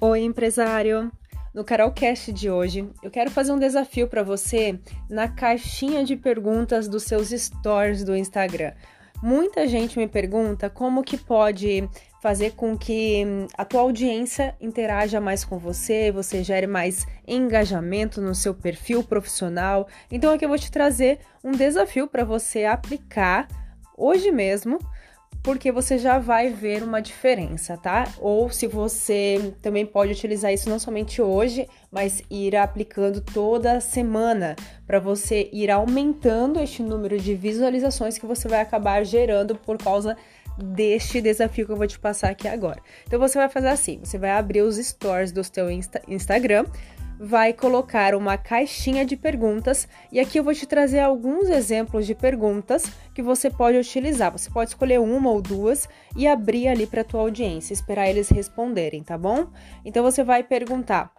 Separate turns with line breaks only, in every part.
Oi, empresário! No Carolcast de hoje, eu quero fazer um desafio para você na caixinha de perguntas dos seus stories do Instagram. Muita gente me pergunta como que pode fazer com que a tua audiência interaja mais com você, você gere mais engajamento no seu perfil profissional. Então aqui eu vou te trazer um desafio para você aplicar hoje mesmo porque você já vai ver uma diferença, tá? Ou se você também pode utilizar isso não somente hoje, mas ir aplicando toda semana para você ir aumentando este número de visualizações que você vai acabar gerando por causa deste desafio que eu vou te passar aqui agora. Então você vai fazer assim, você vai abrir os stories do seu Insta Instagram, vai colocar uma caixinha de perguntas e aqui eu vou te trazer alguns exemplos de perguntas que você pode utilizar. Você pode escolher uma ou duas e abrir ali para tua audiência, esperar eles responderem, tá bom? Então você vai perguntar: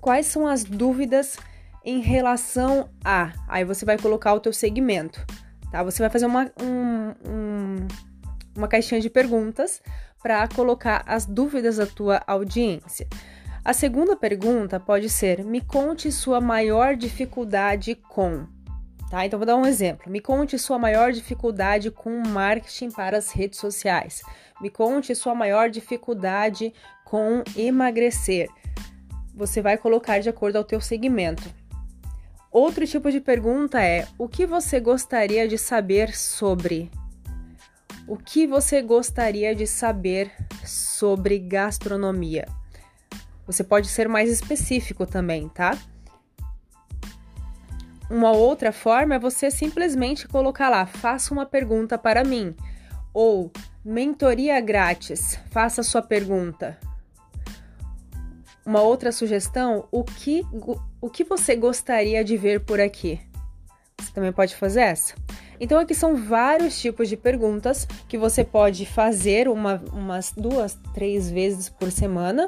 quais são as dúvidas em relação a? Aí você vai colocar o teu segmento, tá? Você vai fazer uma, um, um, uma caixinha de perguntas para colocar as dúvidas da tua audiência. A segunda pergunta pode ser: me conte sua maior dificuldade com. Tá? Então vou dar um exemplo. Me conte sua maior dificuldade com marketing para as redes sociais. Me conte sua maior dificuldade com emagrecer. Você vai colocar de acordo ao teu segmento. Outro tipo de pergunta é: o que você gostaria de saber sobre? O que você gostaria de saber sobre gastronomia? Você pode ser mais específico também, tá? Uma outra forma é você simplesmente colocar lá: faça uma pergunta para mim. Ou mentoria grátis, faça sua pergunta. Uma outra sugestão: o que, o que você gostaria de ver por aqui? Você também pode fazer essa. Então, aqui são vários tipos de perguntas que você pode fazer uma, umas duas, três vezes por semana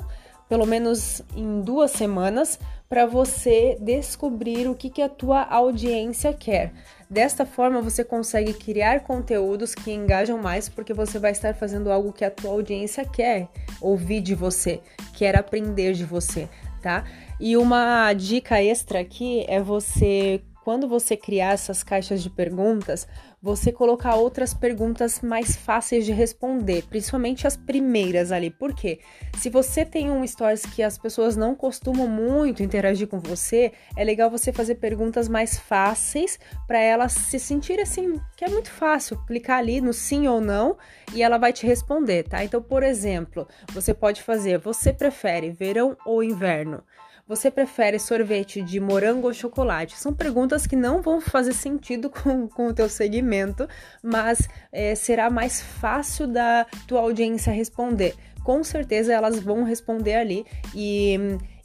pelo menos em duas semanas, para você descobrir o que, que a tua audiência quer. Desta forma, você consegue criar conteúdos que engajam mais, porque você vai estar fazendo algo que a tua audiência quer ouvir de você, quer aprender de você, tá? E uma dica extra aqui é você quando você criar essas caixas de perguntas, você colocar outras perguntas mais fáceis de responder, principalmente as primeiras ali. Por quê? Se você tem um stories que as pessoas não costumam muito interagir com você, é legal você fazer perguntas mais fáceis para elas se sentirem assim, que é muito fácil, clicar ali no sim ou não e ela vai te responder, tá? Então, por exemplo, você pode fazer: você prefere verão ou inverno? Você prefere sorvete de morango ou chocolate? São perguntas que não vão fazer sentido com, com o teu segmento, mas é, será mais fácil da tua audiência responder. Com certeza elas vão responder ali e,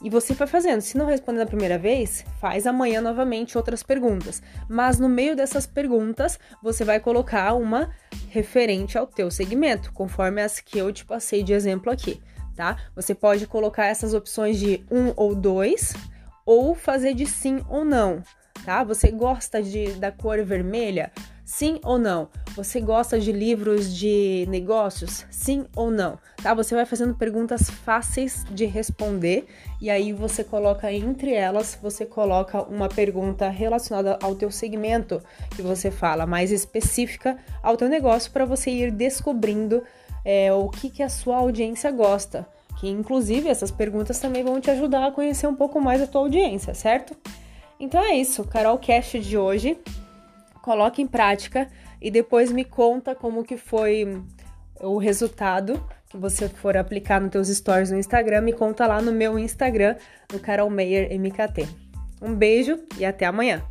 e você vai fazendo. Se não responder na primeira vez, faz amanhã novamente outras perguntas. Mas no meio dessas perguntas, você vai colocar uma referente ao teu segmento, conforme as que eu te passei de exemplo aqui tá? Você pode colocar essas opções de um ou dois, ou fazer de sim ou não, tá? Você gosta de, da cor vermelha? Sim ou não? Você gosta de livros de negócios? Sim ou não? Tá? Você vai fazendo perguntas fáceis de responder e aí você coloca entre elas, você coloca uma pergunta relacionada ao teu segmento que você fala, mais específica ao teu negócio para você ir descobrindo é, o que, que a sua audiência gosta. Que inclusive essas perguntas também vão te ajudar a conhecer um pouco mais a tua audiência, certo? Então é isso, Carol Cast de hoje. Coloque em prática e depois me conta como que foi o resultado que você for aplicar nos teus stories no Instagram, me conta lá no meu Instagram, no Carol Meyer MKT. Um beijo e até amanhã.